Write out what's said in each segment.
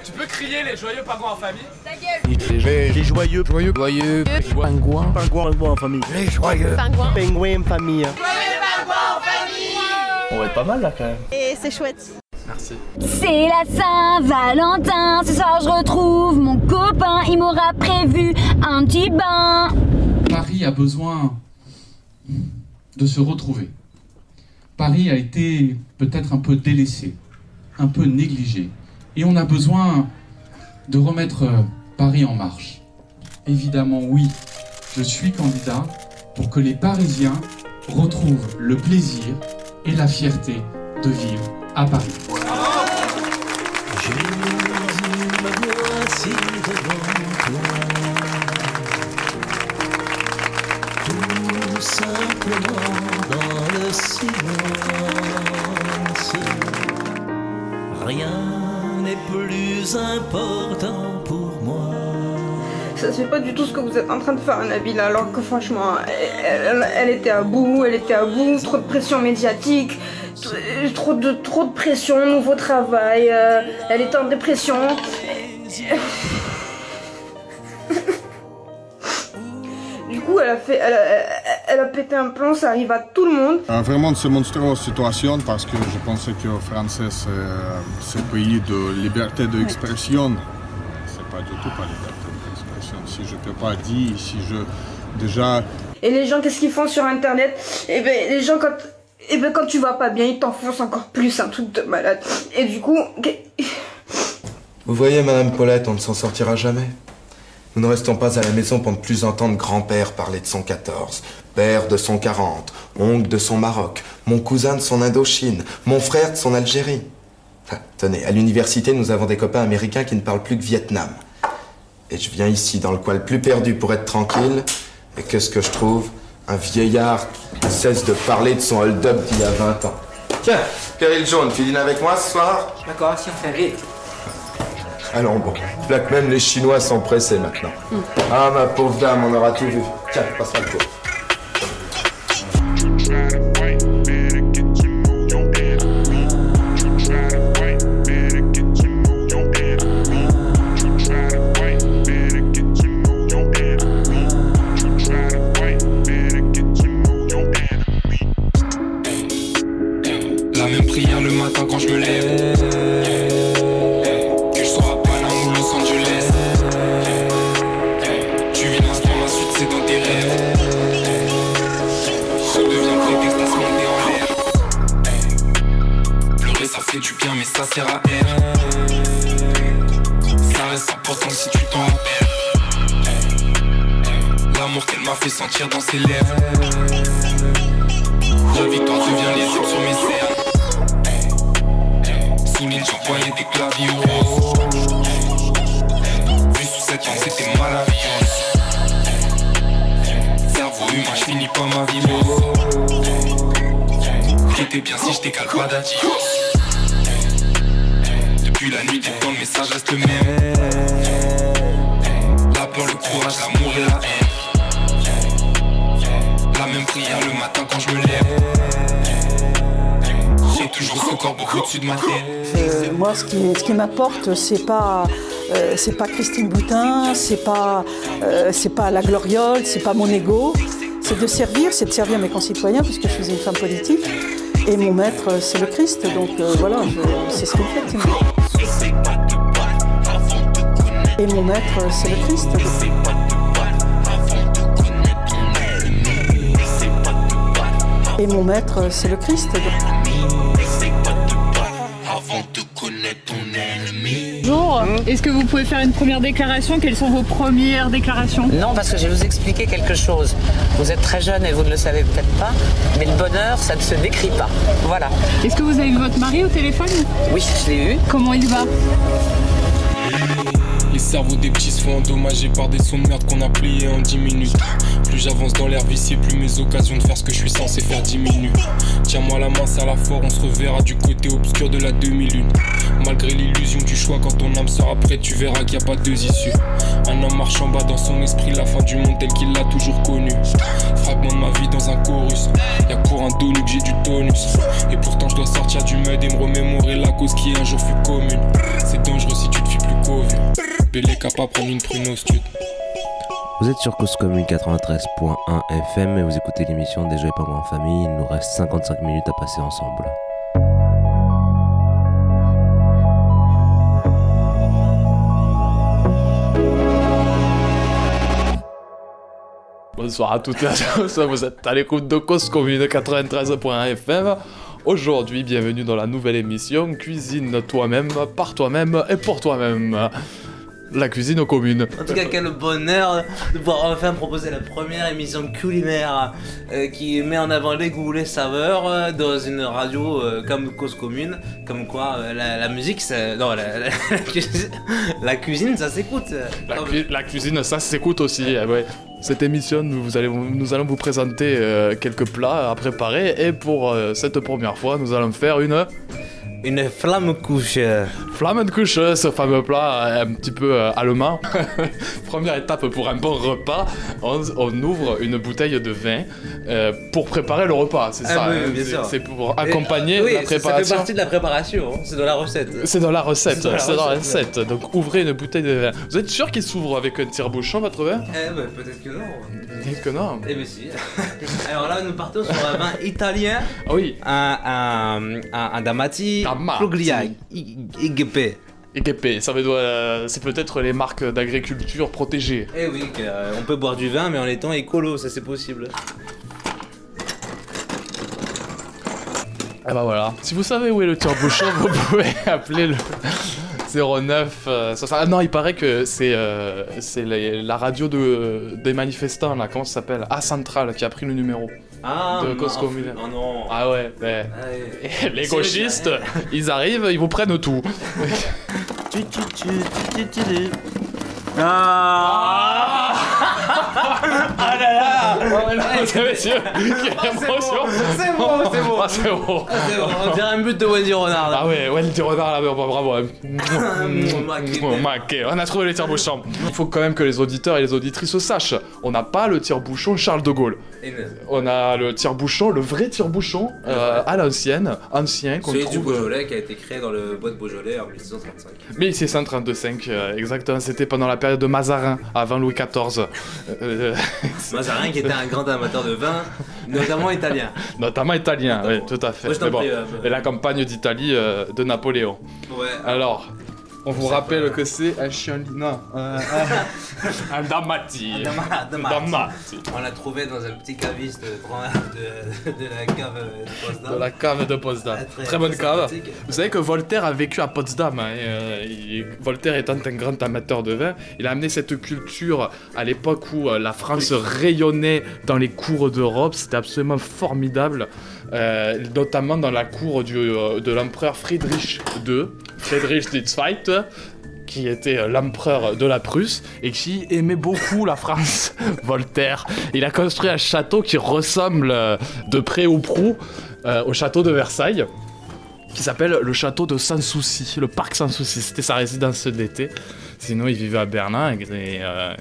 Tu peux crier les joyeux pingouins en famille Ta gueule Les, les joyeux, joyeux, joyeux, pingouins, Pingouin, pingouin en famille. les joyeux, Pingouin Pingouin en famille. On va être pas mal là quand même. Et c'est chouette. Merci. C'est la Saint-Valentin, ce soir je retrouve mon copain, il m'aura prévu un petit bain. Paris a besoin de se retrouver. Paris a été peut-être un peu délaissé, un peu négligé. Et on a besoin de remettre euh, Paris en marche. Évidemment, oui, je suis candidat pour que les Parisiens retrouvent le plaisir et la fierté de vivre à Paris. Fait pas du tout ce que vous êtes en train de faire, Nabila, alors que franchement, elle, était à bout, elle était à bout, trop de pression médiatique, trop de, trop de pression, nouveau travail, euh, elle était en dépression. Du coup, elle a fait, elle a, pété un plomb, ça arrive à tout le monde. Euh, vraiment, c'est monstrueuse situation parce que je pensais que français, c'est c'est un pays de liberté d'expression. C'est pas du tout pas liberté. Si je peux pas dire, si je déjà Et les gens, qu'est-ce qu'ils font sur Internet? Et ben, les gens, quand, et ben, quand tu vas pas bien, ils t'enfoncent encore plus, un truc de malade. Et du coup, que- Vous voyez, Madame Paulette, on ne s'en sortira jamais. Nous ne restons pas à la maison pour ne plus entendre grand-père parler de son 14, père de son 40, oncle de son Maroc, mon cousin de son Indochine, mon frère de son Algérie. Ah, tenez, à l'université, nous avons des copains américains qui ne parlent plus que Vietnam. Et je viens ici, dans le coin le plus perdu pour être tranquille, et qu'est-ce que je trouve? Un vieillard qui cesse de parler de son hold-up d'il y a 20 ans. Tiens, Péril Jaune, tu dînes avec moi ce soir? D'accord, si on fait vite. Allons bon, là que même les Chinois sont pressés maintenant. Ah ma pauvre dame, on aura tout vu. Tiens, passe-moi le pot. C'est pas, euh, c'est pas Christine Boutin, c'est pas, euh, pas la gloriole, c'est pas mon ego. C'est de servir, c'est de servir mes concitoyens, puisque je suis une femme politique. Et mon maître, c'est le Christ. Donc euh, voilà, c'est ce qu'il fait. Et mon maître, c'est le Christ. Et mon maître, c'est le Christ. Est-ce que vous pouvez faire une première déclaration? Quelles sont vos premières déclarations? Non, parce que je vais vous expliquer quelque chose. Vous êtes très jeune et vous ne le savez peut-être pas, mais le bonheur, ça ne se décrit pas. Voilà. Est-ce que vous avez vu votre mari au téléphone? Oui, je l'ai eu. Comment il va? Les cerveaux des petits se font endommager par des sons de merde qu'on a pliés en 10 minutes. Plus j'avance dans l'air vicié, plus mes occasions de faire ce que je suis censé faire diminuent. Tiens-moi la main, serre la fort, on se reverra du côté obscur de la demi-lune. Malgré l'illusion du choix, quand ton âme sera prête, tu verras qu'il n'y a pas deux issues. Un homme marche en bas dans son esprit, la fin du monde tel qu'il l'a toujours connu. Fragment de ma vie dans un chorus. Y'a pour un donut que j'ai du tonus. Et pourtant je dois sortir du mud et me remémorer la cause qui un jour fut commune. C'est dangereux si tu te fies plus Bélé capable prendre une prune au stud. Vous êtes sur Cause Commune 93.1 FM et vous écoutez l'émission Des et Pingouins en famille. Il nous reste 55 minutes à passer ensemble. Bonsoir à toutes et à tous, vous êtes à l'écoute de Cause Commune 93.1 FM. Aujourd'hui, bienvenue dans la nouvelle émission Cuisine toi-même, par toi-même et pour toi-même. La cuisine aux communes. En tout cas, quel bonheur de pouvoir enfin proposer la première émission culinaire euh, qui met en avant les goûts, les saveurs euh, dans une radio euh, comme Cause Commune. Comme quoi, la, la musique. Non, la, la- la cuisine, ça s'écoute. La cuisine, ça s'écoute aussi. eh ouais. Cette émission, nous, allons vous présenter euh, quelques plats à préparer. Et pour euh, cette première fois, nous allons faire une... Une flamme couche. Flamme de couche, ce fameux plat euh, un petit peu euh, allemand. Première étape pour un bon repas, on, on ouvre une bouteille de vin euh, pour préparer le repas, c'est Ah ça oui, hein, bien c'est- sûr. C'est pour Et- accompagner oui, la ça- Ça fait préparation. partie de la préparation, hein, c'est dans la recette. C'est dans la recette, C'est dans la c'est dans la recette. Donc ouvrez une bouteille de vin. Vous êtes sûr qu'il s'ouvre avec un tire-bouchon, votre vin? Eh ben, peut-être que non. Peut-être que non. Eh ben si. Alors là, nous partons sur un vin italien. Ah oui. Un, un, un, un Damati. IGP. EGP, ça veut dire, euh, c'est peut-être les marques d'agriculture protégées. Eh oui, euh, on peut boire du vin, mais en étant écolo, ça c'est possible. Et bah voilà. Si vous savez où est le tire-bouchon, vous pouvez appeler le 09. euh, ça sera- Ah non, il paraît que c'est euh, c'est la radio de, des manifestants, là, comment ça s'appelle? A Central qui a pris le numéro. Ah, de non, Cause Commune. oh non. Ah ouais, les gauchistes, ils arrivent, ils vous prennent tout. Ah Ah là là Mesdames et messieurs, quelle émotion C'est bon, c'est bon Ah, c'est bon Ah, c'est bon, on dirait un but de Wendy Renard là. Ah ouais, le renard là, bravo. bravo. Maquet. Maquet. On a trouvé le tire-bouchon. Il faut quand même que les auditeurs et les auditrices sachent, on n'a pas le tire-bouchon Charles de Gaulle. On a le tire-bouchon, le vrai tire-bouchon euh, à l'ancienne, ancien qu'on Celui du trouve. Beaujolais qui a été créé dans le bois de Beaujolais en 1635. 1632-5, euh, exactement. C'était pendant la période de Mazarin, avant Louis XIV. Euh, Mazarin qui était un grand amateur de vin, notamment italien. Notamment italien, oui, tout à fait. Moi, bon, prie, euh, et la campagne d'Italie euh, de Napoléon. Ouais. Alors, on vous rappelle que c'est un chien... Non, un, damati. On l'a trouvé dans un petit caviste de, de, de la cave de Potsdam. De la cave de Potsdam. Ah, très- Très bonne cave. sympathique. Vous savez que Voltaire a vécu à Potsdam. hein, et, euh, il- Voltaire étant un grand amateur de vin, il a amené cette culture à l'époque où euh, la France rayonnait dans les cours d'Europe. C'était absolument formidable. euh, notamment dans la cour du, euh, de l'empereur Friedrich II, Friedrich II, qui était euh, l'empereur de la Prusse et qui aimait beaucoup la France, Voltaire. Il a construit un château qui ressemble euh, de près ou prou euh, au château de Versailles, qui s'appelle le château de Sans Souci, le parc Sans Souci. C'était sa résidence d'été. Sinon, il vivait à Berlin et, euh,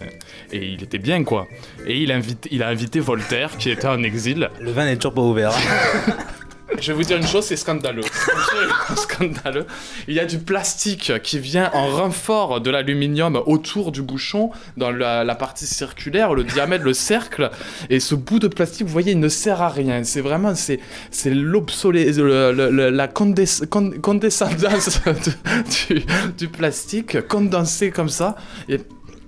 et il était bien, quoi. Et il, invite, il a invité Voltaire, qui était en exil. Le vin n'est toujours pas ouvert. Je vais vous dire une chose, c'est scandaleux. Scandaleux. Il y a du plastique qui vient en renfort de l'aluminium autour du bouchon, dans la, partie circulaire, le diamètre, le cercle. Et ce bout de plastique, vous voyez, il ne sert à rien. C'est vraiment, c'est, la condes- con- condescendance de- du, du plastique condensé comme ça. Et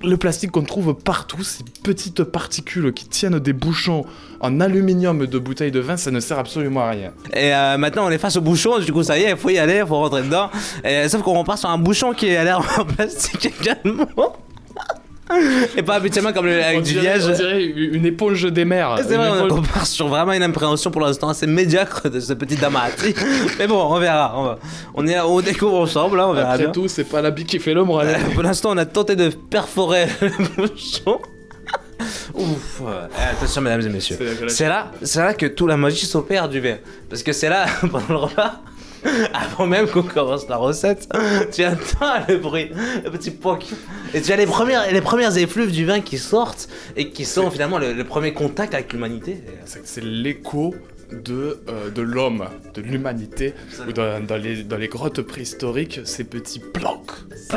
le plastique qu'on trouve partout, ces petites particules qui tiennent des bouchons en aluminium de bouteilles de vin, ça ne sert absolument à rien. Et euh, maintenant on est face au bouchon, du coup ça y est, il faut y aller, il faut rentrer dedans. Et, sauf qu'on repart sur un bouchon qui a l'air en plastique également. Et pas habituellement comme le, avec on du dirait, liège. on dirait une éponge des mers. C'est vrai, on, éponge- on part sur vraiment une appréhension pour l'instant assez médiocre de ce petit Damati. Mais bon, on verra. On, va- on est, on découvre ensemble, là, on verra Après bien. tout, c'est pas l'habit qui fait l'ombre. hein. Pour l'instant, on a tenté de perforer le bouchon. Ouf. Eh, attention, mesdames et messieurs. C'est là, c'est là que toute la magie s'opère du verre. Parce que c'est là, pendant le repas, avant même qu'on commence la recette, tu entends le bruit, le petit poc. Et tu as les premières, les premières effluves du vin qui sortent et qui sont finalement le, le premier contact avec l'humanité. C'est l'écho de, euh, de l'homme, de l'humanité, ou dans, dans les, dans les grottes préhistoriques, ces petits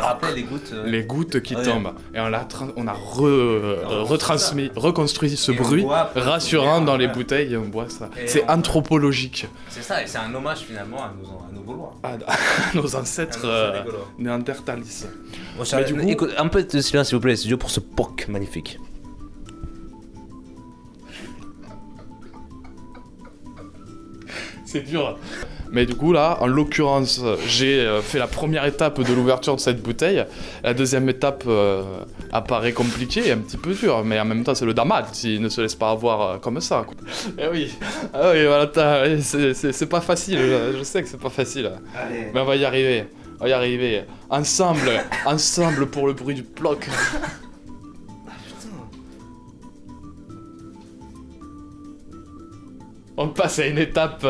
rappelle les gouttes. euh, les gouttes qui Ouais. tombent. Et on a, tra- on a re- euh, retransmis, reconstruit ce Et bruit boit rassurant dans les bouteilles et on boit ça. Et C'est on- anthropologique. C'est ça, et c'est un hommage finalement à nos, à nos Gaulois. À, nos ancêtres À nos euh, ancêtres Gaulois. néandertalis. Bon, cher- Mais du coup- écoute, un peu de silence s'il vous plaît, les studios, pour ce POC magnifique. C'est dur. Mais du coup, là, en l'occurrence, j'ai euh, fait la première étape de l'ouverture de cette bouteille. La deuxième étape euh, apparaît compliquée et un petit peu dure, mais en même temps, c'est le damat qui ne se laisse pas avoir euh, comme ça. quoi. Eh oui, ah oui, voilà, c'est- pas facile, je, je sais que c'est pas facile. Allez. Mais on va y arriver, on va y arriver. Ensemble, ensemble pour le bruit du bloc. On passe à une étape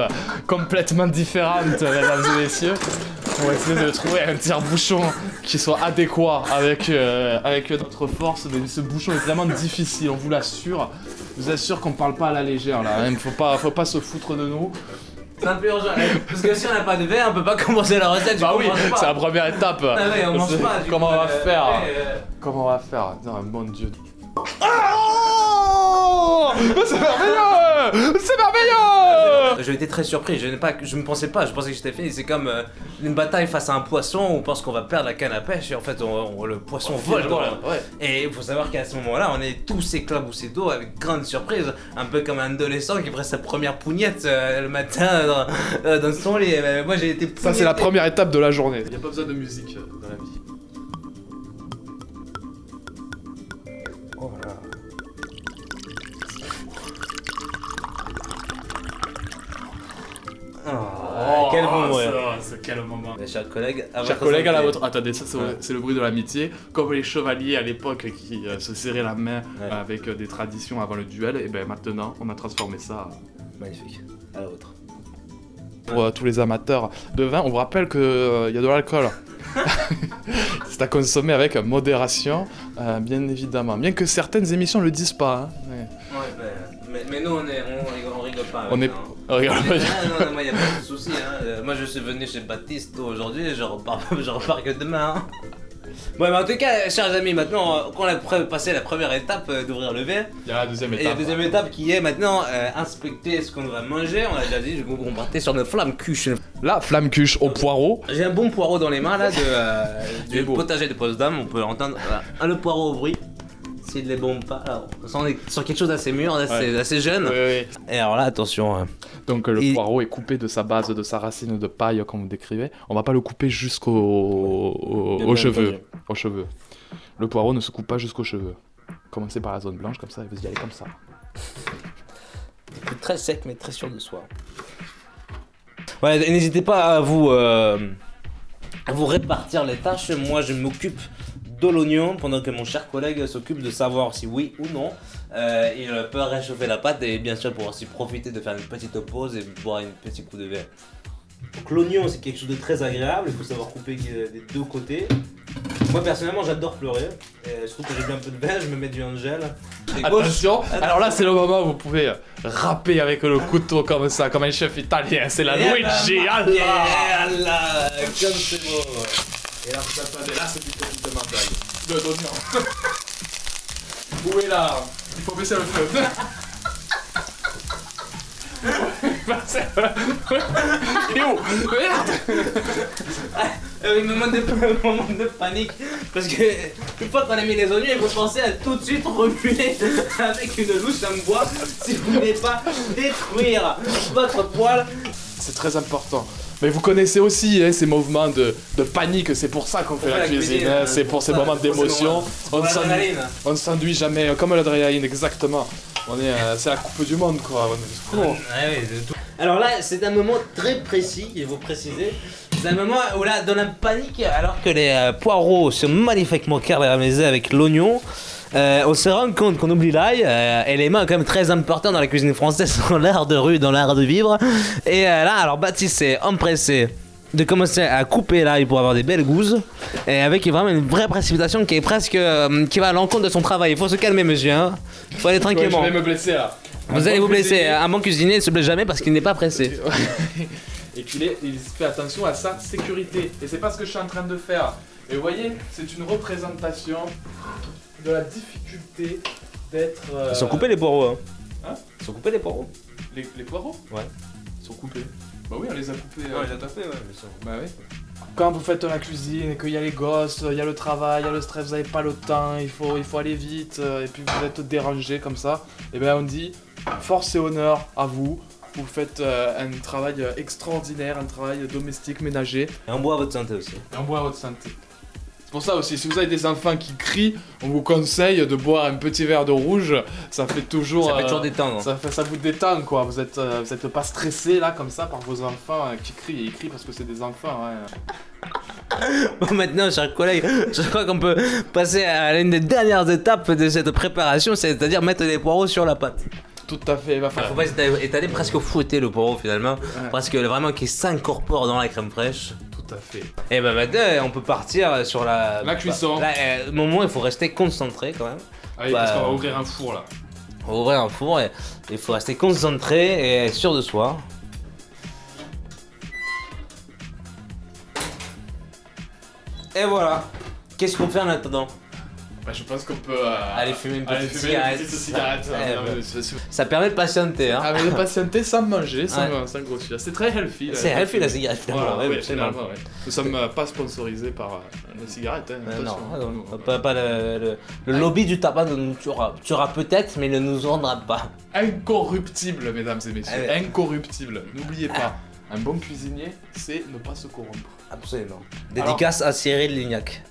complètement différente, mesdames et messieurs. On va essayer de trouver un tire-bouchon qui soit adéquat avec, euh, avec notre force. Mais ce bouchon est vraiment difficile, on vous l'assure. Je vous assure qu'on parle pas à la légère là. hein. Faut pas, faut pas se foutre de nous. C'est un peu urgent, eh, parce que si on n'a pas de verre, on peut pas commencer la recette. Bah coup, oui, c'est la première étape. Ah ouais, on mange C'est- pas. du Comment coup, on va euh, faire ouais, euh, Comment on va faire Non, mon dieu. Oh C'est merveilleux C'est merveilleux J'ai été très surpris, je, n'ai pas, je me pensais pas, je pensais que j'étais fini. C'est comme euh, une bataille face à un poisson, on pense qu'on va perdre la canne à pêche et en fait on, on- le poisson Oh, vole. finalement, dans la- ouais. Et il faut savoir qu'à ce moment-là, on est tous éclaboussés d'eau avec grande surprise, un peu comme un adolescent qui prend sa première pougnette euh, le matin dans, euh, dans son lit. Euh, moi j'ai été Ça, c'est la première étape de la journée. Il n'y a pas besoin de musique dans la vie. Oh là. Ah, quel bon moment. C'est quel moment Mes chers collègues, à Chers votre collègues, à la santé. vôtre. Attendez, ça c'est Ouais. c'est le bruit de l'amitié. Comme les chevaliers à l'époque qui euh, se serraient la main Ouais. euh, avec euh, des traditions avant le duel, et ben maintenant on a transformé ça Magnifique. À la vôtre. pour euh, tous les amateurs de vin. On vous rappelle qu'il y a de l'alcool. c'est à consommer avec modération, euh, bien évidemment. Bien que certaines émissions ne le disent pas. hein. Ouais. Ouais, bah, mais, mais nous on, est, on, rigole, on rigole pas. On est- hein. on rigole pas. Ah, non, non, moi y a pas de soucis. Hein. Euh, Moi je suis venu chez Baptiste aujourd'hui, je repars, je repars que demain. Hein. Bon, mais en tout cas, chers amis, maintenant euh, qu'on a passé la première étape euh, d'ouvrir le verre, Il y a la deuxième et la étape. deuxième étape qui est maintenant euh, inspecter ce qu'on va manger. On a déjà dit, je on partait sur notre flamme cuche. La flamme cuche au poireau. J'ai un bon poireau dans les mains là de, euh, du beau. potager de Potsdam, on peut entendre voilà, un le poireau au bruit. S'il les bombe pas, on est sur quelque chose d'assez mûr, d'assez Ouais. assez jeune. Oui, oui. Et alors là, attention. hein. Donc euh, le poireau est coupé de sa base, de sa racine de paille, comme vous décrivez. On va pas le couper jusqu'au au- Bien aux entendu. cheveux. Aux cheveux. Le poireau ne se coupe pas jusqu'aux cheveux. Commencez par la zone blanche comme ça et vous y allez comme ça. Très sec, mais très sûr de soi. Ouais, n'hésitez pas à vous, euh, à vous répartir les tâches. Moi, je m'occupe de l'oignon pendant que mon cher collègue s'occupe de savoir si oui ou non euh, il peut réchauffer la pâte et bien sûr pour aussi profiter de faire une petite pause et boire un petit coup de verre. Donc l'oignon c'est quelque chose de très agréable, il faut savoir couper euh, des deux côtés. Moi personnellement j'adore pleurer, et je trouve que j'ai bu un peu de verre, je me mets du angel. Attention Alors là, c'est le moment où vous pouvez euh, râper avec le couteau comme ça, comme un chef italien. C'est la Eh ben, Luigi Allah Allah, comme c'est beau. Et là, vous attendez, là, c'est du petit taille. De l'oignon. Où est là Il faut baisser le feu. Il est où Merde Euh, il me manque de, un moment de panique parce que une fois qu'on a mis les oignons, il faut penser à tout de suite remuer avec une louche en bois si vous voulez pas détruire votre poêle. C'est très important. Mais vous connaissez aussi hein, ces mouvements de, de panique, c'est pour ça qu'on fait la la cuisine, cuisine, hein, c'est pour ces ça, moments d'émotion. On ne s'ennuie- s'ennuie jamais, comme l'adrénaline, exactement. On est, euh, c'est la coupe du monde quoi. On est-. Alors là, c'est un moment très précis, il faut préciser. C'est un moment où là, dans la panique, alors que les euh, poireaux sont magnifiquement caramélisés avec l'oignon, euh, on se rend compte qu'on oublie l'ail, euh, élément quand même très important dans la cuisine française, dans l'art de rue, dans l'art de vivre. Et euh, là, alors Baptiste s'est empressé de commencer à couper là pour avoir des belles gousses et avec vraiment une vraie précipitation qui est presque euh, qui va à l'encontre de son travail. Il faut se calmer, monsieur. Hein. Il faut aller Ouais, tranquillement. je vais me blesser là. Vous Un allez bon vous blesser. cuisinier. Un bon cuisinier ne se blesse jamais parce qu'il n'est pas pressé. Et qu'il est- il fait attention à sa sécurité. Et c'est pas ce que je suis en train de faire. Et vous voyez, c'est une représentation de la difficulté d'être. euh, Ils sont coupés les poireaux. Hein. Hein Ils sont coupés les poireaux. les, les poireaux Ouais. Ils sont coupés. Bah oui, on les a coupés. Euh, on les a tapés, ouais, bien sûr. Bah oui. Quand vous faites la cuisine et qu'il y a les gosses, il y a le travail, il y a le stress, vous n'avez pas le temps, il faut, il faut aller vite, euh, et puis vous êtes dérangé comme ça, et bien on dit force et honneur à vous. Vous faites euh, un travail extraordinaire, un travail domestique, ménager. Et on boit à votre santé aussi. Et on boit à votre santé. Pour ça aussi, si vous avez des enfants qui crient, on vous conseille de boire un petit verre de rouge. Ça fait toujours. Ça fait euh, toujours détendre. Ça, fait, ça vous détend quoi. Vous êtes, euh, vous êtes pas stressé là comme ça par vos enfants euh, qui crient. Et ils crient parce que c'est des enfants. hein. Bon, maintenant, chers collègues, je crois qu'on peut passer à l'une des dernières étapes de cette préparation, c'est-à-dire mettre les poireaux sur la pâte. Tout à fait, il va Faut falloir. pas étaler, étaler presque fouetter le poireau finalement, parce que vraiment qu'il s'incorpore dans la crème fraîche. Tout à fait. Et ben maintenant, on peut partir sur la. La cuisson. Là, euh, au moment, il faut rester concentré quand même. Allez, Bah, parce qu'on va ouvrir un four là. On va ouvrir un four et il faut rester concentré et être sûr de soi. Et voilà. Qu'est-ce qu'on fait en attendant? Bah, je pense qu'on peut. euh, Aller fumer une aller petite une cigarette. petite cigarette. Eh Non, mais c'est- Ça permet de patienter. Hein. Ah, mais de patienter sans manger, sans, Ouais. sans grossir. C'est très healthy. C'est healthy, la cigarette, finalement, ouais, finalement. Nous sommes euh, pas sponsorisés par euh, la cigarette. Hein, Euh, non, ah non, pas, pas le, le- le lobby du tabac nous tuera, tuera peut-être, mais il ne nous vendra pas. Incorruptible, mesdames et messieurs. Allez. Incorruptible. N'oubliez pas, un bon cuisinier, c'est ne pas se corrompre. Absolument. Dédicace à Cyril Lignac.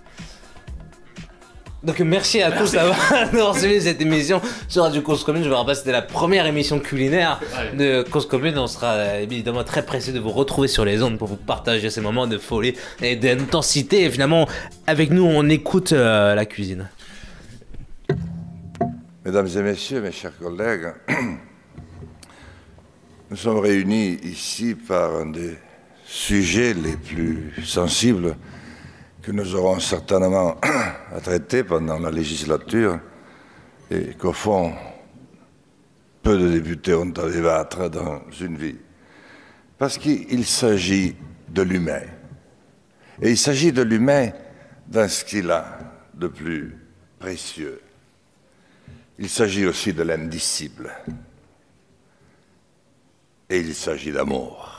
Donc merci à tous d'avoir suivi cette émission sur Radio Cause Commune. Je vous rappelle, c'était la première émission culinaire Ouais. de Cause Commune. On sera euh, évidemment très pressé de vous retrouver sur les ondes pour vous partager ces moments de folie et d'intensité. Et finalement, avec nous, on écoute euh, la cuisine. Mesdames et messieurs, mes chers collègues, nous sommes réunis ici par un des sujets les plus sensibles que nous aurons certainement à traiter pendant la législature et qu'au fond, peu de députés ont à débattre dans une vie. Parce qu'il s'agit de l'humain. Et il s'agit de l'humain dans ce qu'il a de plus précieux. Il s'agit aussi de l'indicible. Et il s'agit d'amour.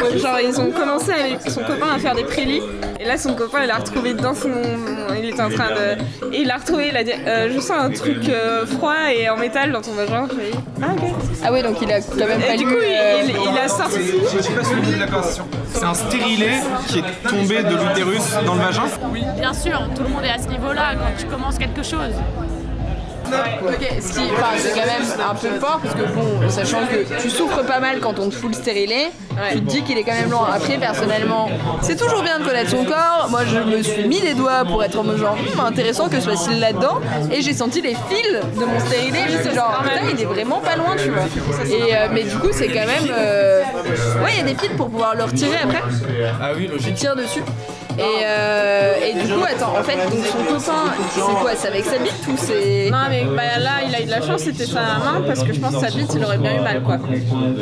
Ouais, genre ils ont commencé avec son copain à faire des prélis et là son copain il l'a retrouvé dans son il était en train de et il l'a retrouvé il a dit euh, je sens un truc euh, froid et en métal dans ton vagin. Dit, ah ok. Ah ouais, donc il a quand même et fallu... du coup il, euh, il- il a sorti. Je suis pas sûr de la conversation. C'est un stérilet qui est tombé de l'utérus dans le vagin. Oui, bien sûr, tout le monde est à ce niveau-là quand tu commences quelque chose. Ok, ce qui, enfin, c'est quand même un peu fort parce que bon, sachant que tu souffres pas mal quand on te fout le stérilet, tu te dis qu'il est quand même long. Après, personnellement, c'est toujours bien de connaître son corps. Moi, je me suis mis les doigts pour être en mode genre Hum, intéressant que je sois là-dedans? Et j'ai senti les fils de mon stérilet. J'étais genre putain, il est vraiment pas loin, tu vois. Et euh, mais du coup, c'est quand même, euh, ouais, il y a des fils pour pouvoir le retirer après. Ah oui, logique. tire dessus. Et, euh, et du coup, attends, en fait, donc son copain, c'est quoi C'est avec sa bite ou c'est. non mais bah, là il a eu de la chance c'était sa main parce que je pense que sa bite il aurait bien eu mal quoi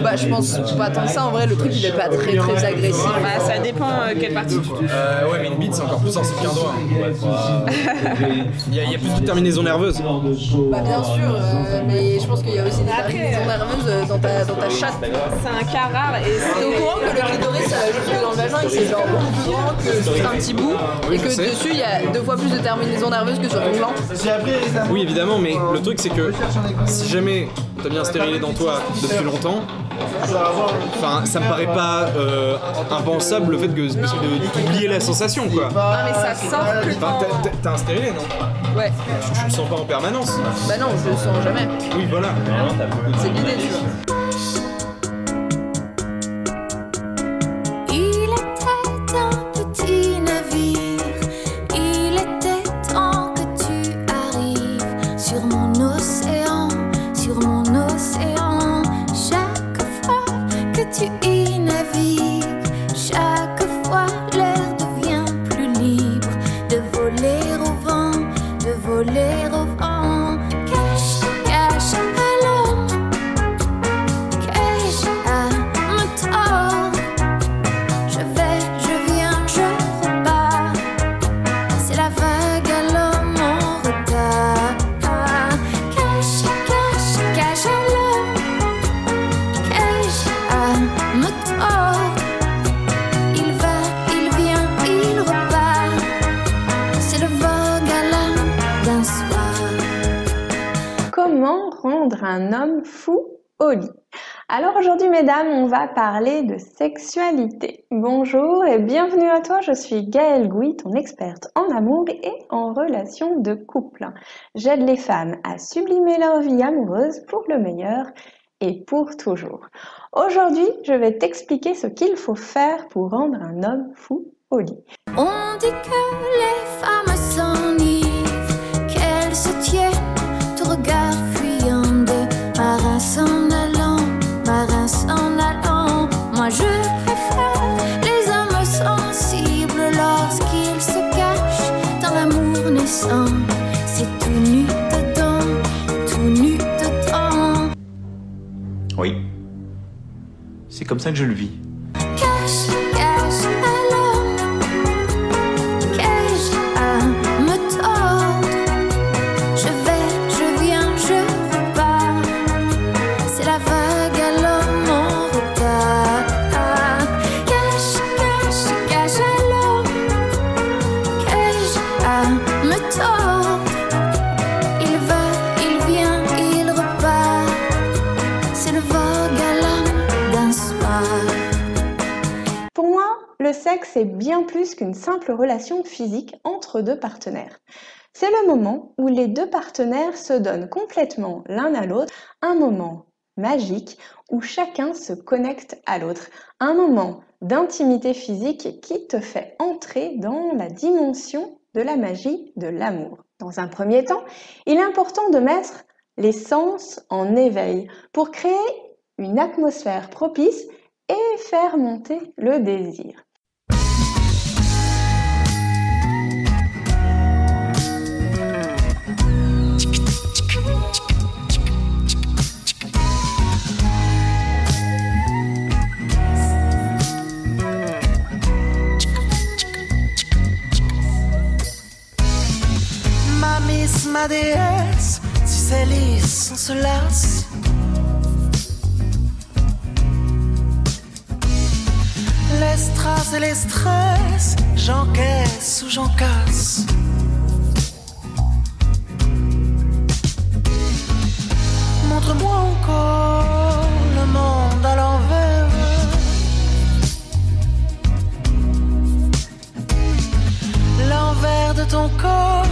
Bah, je pense pas tant que ça, en vrai, le truc il est pas très très agressif. bah ça dépend euh, quelle partie tu touches Euh, ouais, mais une bite, c'est encore plus sensible qu'un doigt. Il y, a, il y a plus de terminaisons nerveuses. Bah, bien sûr, euh, mais je pense qu'il y a aussi des terminaisons nerveuses euh, dans ta, dans ta chatte. c'est un cas rare et T'es au courant que le clitoris ça va jusque dans le vagin et que c'est genre beaucoup plus grand que un petit bout et que sais. dessus il y a deux fois plus de terminaisons nerveuses que sur ton gland Oui, évidemment, mais le truc c'est que si jamais t'as mis un stérilet dans toi depuis longtemps, enfin, ça me paraît pas euh, impensable le fait que, de- d'oublier la sensation quoi. Non, mais ça sort que Enfin, t'as- un stérilet, non? Ouais, tu, tu le sens pas en permanence. bah non, je le sens jamais. Oui, voilà. C'est l'idée, tu vois. Parler de sexualité. Bonjour et bienvenue à toi, je suis Gaëlle Gouy, ton experte en amour et en relations de couple. J'aide les femmes à sublimer leur vie amoureuse pour le meilleur et pour toujours. Aujourd'hui, je vais t'expliquer ce qu'il faut faire pour rendre un homme fou au lit. Comme ça que je le vis. Sexe est bien plus qu'une simple relation physique entre deux partenaires. C'est le moment où les deux partenaires se donnent complètement l'un à l'autre, un moment magique où chacun se connecte à l'autre, un moment d'intimité physique qui te fait entrer dans la dimension de la magie de l'amour. Dans un premier temps, il est important de mettre les sens en éveil pour créer une atmosphère propice et faire monter le désir. Ma déesse, si c'est lisse, on se lasse. Les strass et les stress, j'encaisse ou j'en casse. Montre-moi encore le monde à l'envers. L'envers de ton corps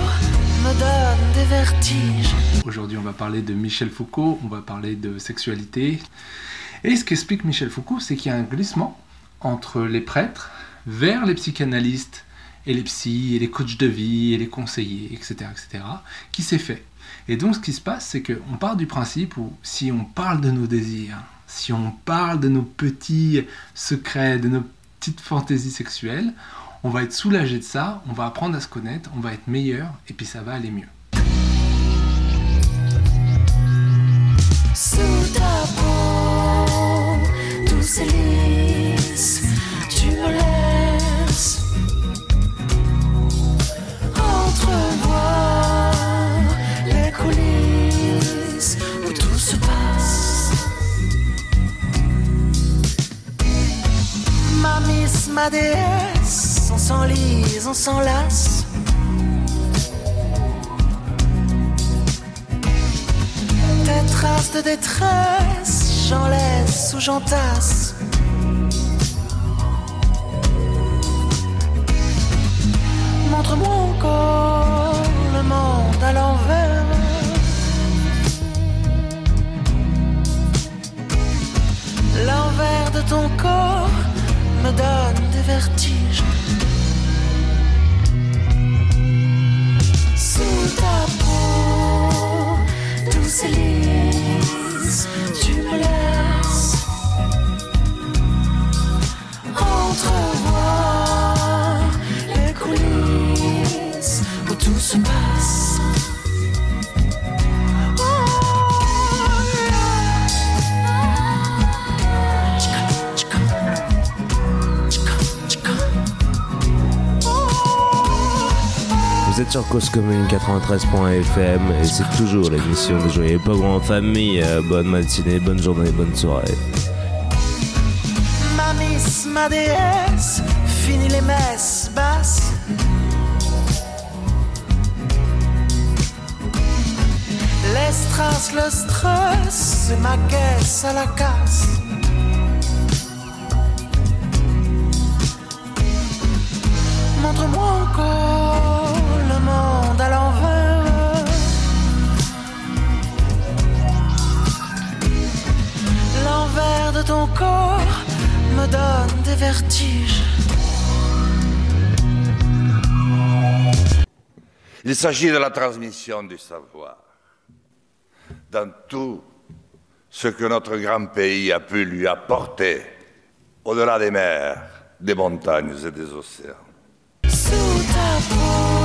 Aujourd'hui, on va parler de Michel Foucault, on va parler de sexualité. Et ce qu'explique Michel Foucault, c'est qu'il y a un glissement entre les prêtres vers les psychanalystes et les psys et les coachs de vie et les conseillers, etc., etc., qui s'est fait. Et donc, ce qui se passe, c'est qu'on part du principe où si on parle de nos désirs, si on parle de nos petits secrets, de nos petites fantaisies sexuelles, on va être soulagé de ça, on va apprendre à se connaître, on va être meilleur, et puis ça va aller mieux. Sous ta peau, lisse, tu me laisses entrevoir les coulisses où tout se passe. Ma miss, ma déesse, on s'enlise, on s'enlace. Tes traces de détresse, j'en laisse ou j'entasse. Montre-moi encore le monde à l'envers. L'envers de ton corps me donne des vertiges. Sous ta peau, douce et Vous êtes sur Cause Commune 93.fm et c'est toujours l'émission de Joyeux pas en famille. Euh, bonne matinée, bonne journée, bonne soirée. Ma miss, ma déesse, fini les messes basses. Les strass, le stress, ma caisse à la casse. De ton corps me donne des vertiges. Il s'agit de la transmission du savoir dans tout ce que notre grand pays a pu lui apporter au-delà des mers, des montagnes et des océans. Sous ta peau,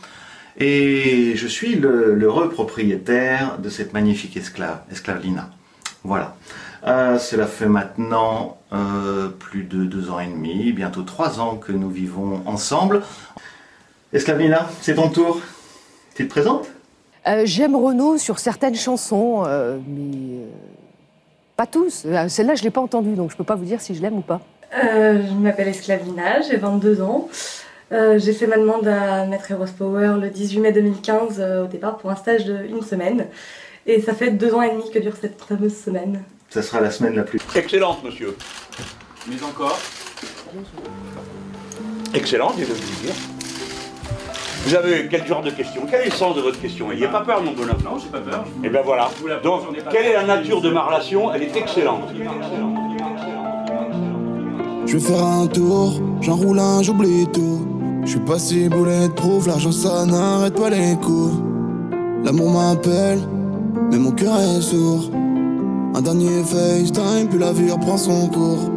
et je suis le- l'heureux propriétaire de cette magnifique esclave, esclave Lina. Voilà. Euh, cela fait maintenant euh, plus de deux ans et demi, bientôt trois ans que nous vivons ensemble. Esclave Lina, c'est ton tour. Tu te présentes? Euh, J'aime Renaud sur certaines chansons, euh, mais euh, pas tous. Euh, Celle-là, je ne l'ai pas entendue, donc je ne peux pas vous dire si je l'aime ou pas. Euh, je m'appelle Esclavina, j'ai 22 ans. Euh, j'ai fait ma demande à Maître Eros Power le 18 mai 2015 euh, au départ pour un stage de une semaine. Et ça fait deux ans et demi que dure cette fameuse semaine. Ça sera la semaine la plus. Excellente, monsieur. Mais encore Excellente, je vais vous dire. Vous avez quel genre de question Quel est le sens de votre question? N'ayez pas peur, mon bonhomme. Non, j'ai pas peur. Et bien voilà. Donc, quelle est la nature de ma relation? Elle est excellente. Je vais faire un tour, j'enroule un, j'oublie tout. Je suis pas si bulletproof, l'argent ça n'arrête pas les coups. L'amour m'appelle, mais mon cœur est sourd. Un dernier FaceTime, puis la vie reprend son cours.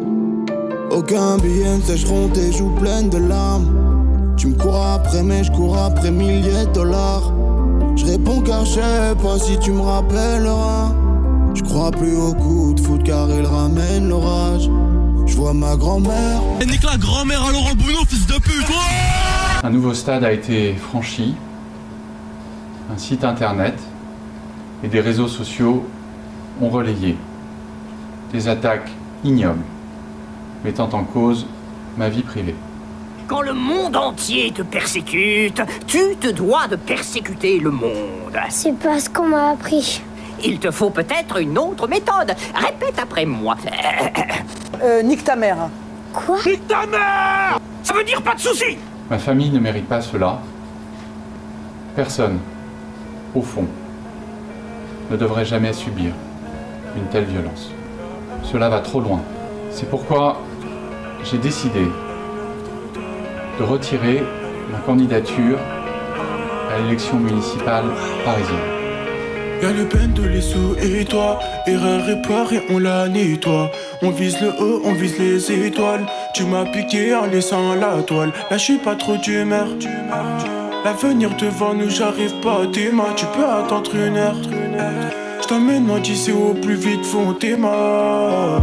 Aucun billet ne sécheront tes joues pleines de larmes. Tu me cours après, mais je cours après milliers de dollars. Je réponds car je sais pas si tu me rappelleras. Je crois plus au coup de foot car il ramène l'orage. Je vois ma grand-mère. Nique la grand-mère à Laurent fils de pute nouveau stade a été franchi, un site internet et des réseaux sociaux ont relayé des attaques ignobles mettant en cause ma vie privée. Quand le monde entier te persécute, tu te dois de persécuter le monde. C'est pas ce qu'on m'a appris. Il te faut peut-être une autre méthode. Répète après moi. Euh, nique ta mère. Quoi? Nique ta mère Ça veut dire pas de soucis Ma famille ne mérite pas cela. Personne, au fond, ne devrait jamais subir une telle violence. Cela va trop loin. C'est pourquoi j'ai décidé de retirer ma candidature à l'élection municipale parisienne. Le de les et toi on la nettoie on vise les étoiles Tu m'as piqué en laissant la toile. Là je suis pas trop d'humeur. L'avenir devant nous, j'arrive pas à tes mains Tu peux attendre une heure. Je t'emmène d'ici au plus vite, font tes mains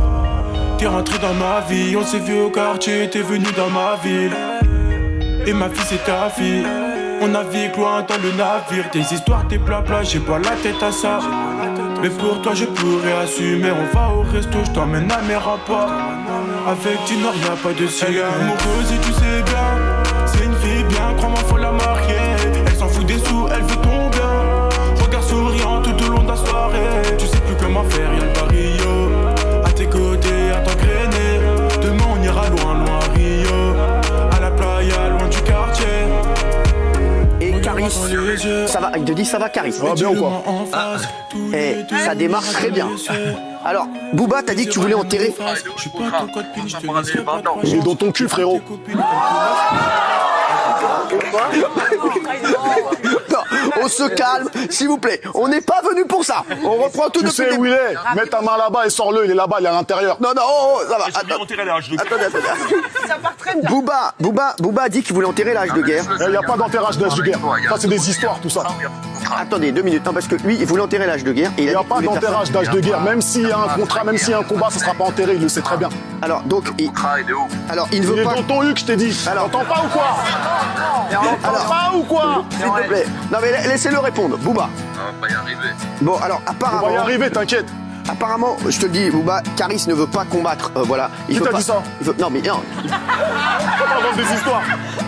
T'es rentré dans ma vie, on s'est vu au quartier T'es venu dans ma ville. Et ma fille c'est ta fille on navigue loin dans le navire, des histoires, des blabla, j'ai pas la tête à ça. Mais pour toi, je pourrais assumer. On va au resto, je t'emmène à mes rapports. Avec Dinor, y'a pas de ciel. Elle est tu sais bien. C'est une fille bien, crois-moi, faut la marier. Elle s'en fout des sous, elle veut ton bien. Regard souriant tout au long de la soirée. Tu sais plus comment faire, y'a le ça va, il te dit ça va Caris Ah, bien ou quoi Ah, Eh, ça démarre très bien. Alors, Booba, t'as dit que tu voulais enterrer. Il est dans ton cul, frérot. On se calme, s'il vous plaît. On n'est pas venu pour ça. On reprend tout Tu depuis sais le où il est Mets ta main là-bas et sors-le, il est là-bas, il est à l'intérieur. Non, non, oh, oh, ça va. Attends. Attendez, attendez. Booba, Booba, Booba a dit qu'il voulait enterrer l'âge de guerre. Il n'y a pas d'enterrage d'âge de guerre. Ça, c'est des histoires, tout ça. Attendez, deux minutes. Non, parce que lui, il voulait enterrer l'âge de guerre. Et Il n'y a pas d'enterrage d'âge de guerre. Même s'il y a un contrat, même s'il y a un combat, ça ne sera pas enterré, il le sait très bien. Alors, donc, il... Alors, il ne veut il est pas... dans ton huc, je t'ai dit. Alors, T'entends pas ou quoi T'entends pas ou quoi S'il te plaît. Non, mais la- laissez-le répondre. Booba. On va y arriver. Bon, alors, apparemment... On va y arriver, t'inquiète. Apparemment, je te le dis, Booba, Caris ne veut pas combattre. euh, voilà. Il Qui veut t'a pas... dit ça il veut- Non, mais non. Pas des histoires.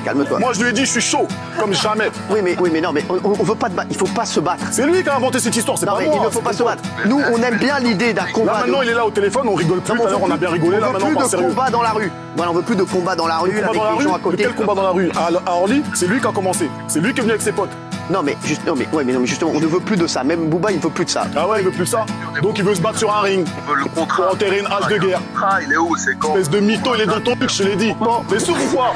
Calme-toi. Moi, je lui ai dit, je suis chaud, comme jamais. Oui, mais, oui, mais non, mais on, on- veut pas te battre. Il faut pas se battre. C'est lui qui a inventé cette histoire, c'est pas mais moi. il ne faut pas se battre. Nous, on aime bien l'idée d'un combat. Là, maintenant, de- il est là au téléphone, on rigole plus. Non, veut on a bien rigolé. Là, on veut maintenant, on plus de sérieux. combat dans la rue. Voilà, on veut plus de combat dans la rue avec dans la les gens rue à côté. Quel combat dans la rue? À Orly, c'est lui qui a commencé. C'est lui qui est venu avec ses potes. Non, mais juste, non, mais ouais, mais non, mais justement, on ne veut plus de ça. Même Booba, il ne veut plus de ça. Ah ouais, il veut plus ça. Donc il veut se battre sur un ring. Pour enterrer une hache de guerre. il est où, c'est quand Espèce de mytho, il est dans ton truc, je te l'ai dit. Bon, t'es sourd ou quoi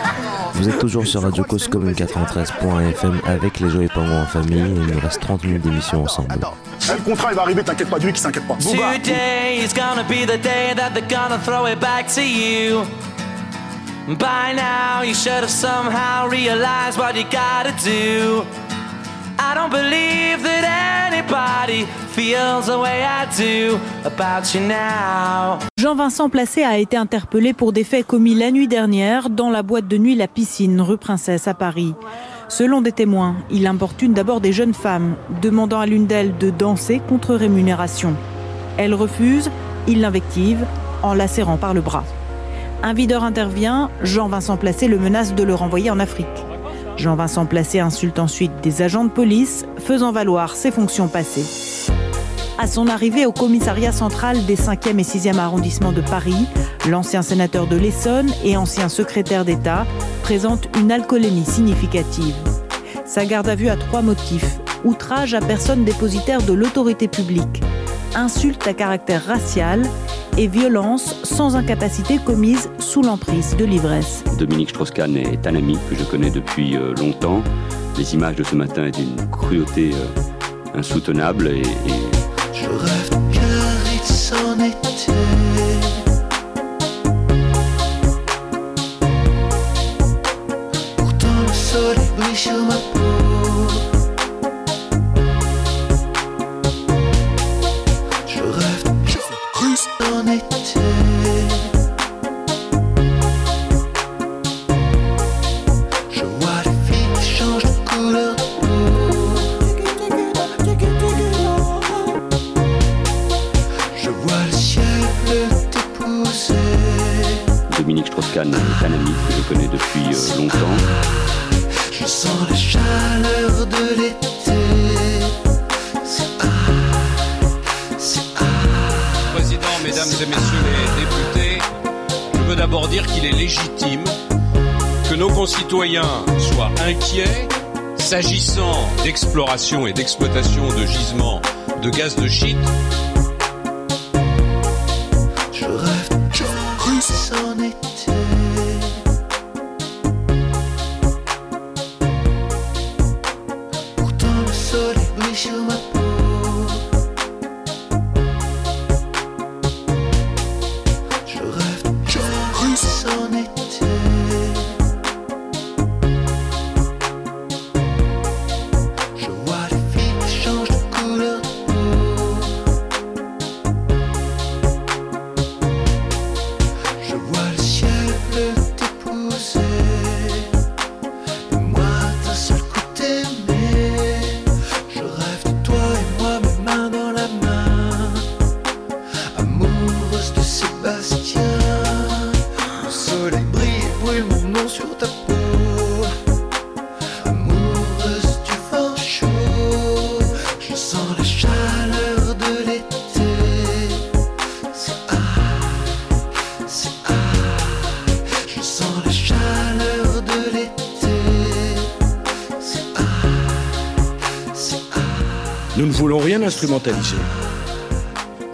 Vous êtes toujours sur Radio Cause Commune 93.fm avec les Joyeux Pingouins en famille et il nous reste 30 minutes d'émission ensemble. Eh, Le contrat, il va arriver, t'inquiète pas, lui qui s'inquiète pas. Today is gonna be the day that they're gonna throw it back to you. By now, you should have somehow realized what you gotta do. I don't believe that anybody feels the way I do about you now. Jean-Vincent Placé a été interpellé pour des faits commis la nuit dernière dans la boîte de nuit La Piscine, rue Princesse à Paris. Selon des témoins, il importune d'abord des jeunes femmes, demandant à l'une d'elles de danser contre rémunération. Elle refuse, il l'invective en la serrant par le bras. Un videur intervient, Jean-Vincent Placé le menace de le renvoyer en Afrique. Jean-Vincent Placé insulte ensuite des agents de police, faisant valoir ses fonctions passées. À son arrivée au commissariat central des 5e et 6e arrondissements de Paris, l'ancien sénateur de l'Essonne et ancien secrétaire d'État présente une alcoolémie significative. Sa garde à vue a trois motifs. Outrage à personne dépositaire de l'autorité publique, insulte à caractère racial et violence sans incapacité commise sous l'emprise de l'ivresse. Dominique Strauss-Kahn est un ami que je connais depuis euh, longtemps. Les images de ce matin est d'une cruauté euh, insoutenable et, et Je rêve d'exploration et d'exploitation de gisements de gaz de shit.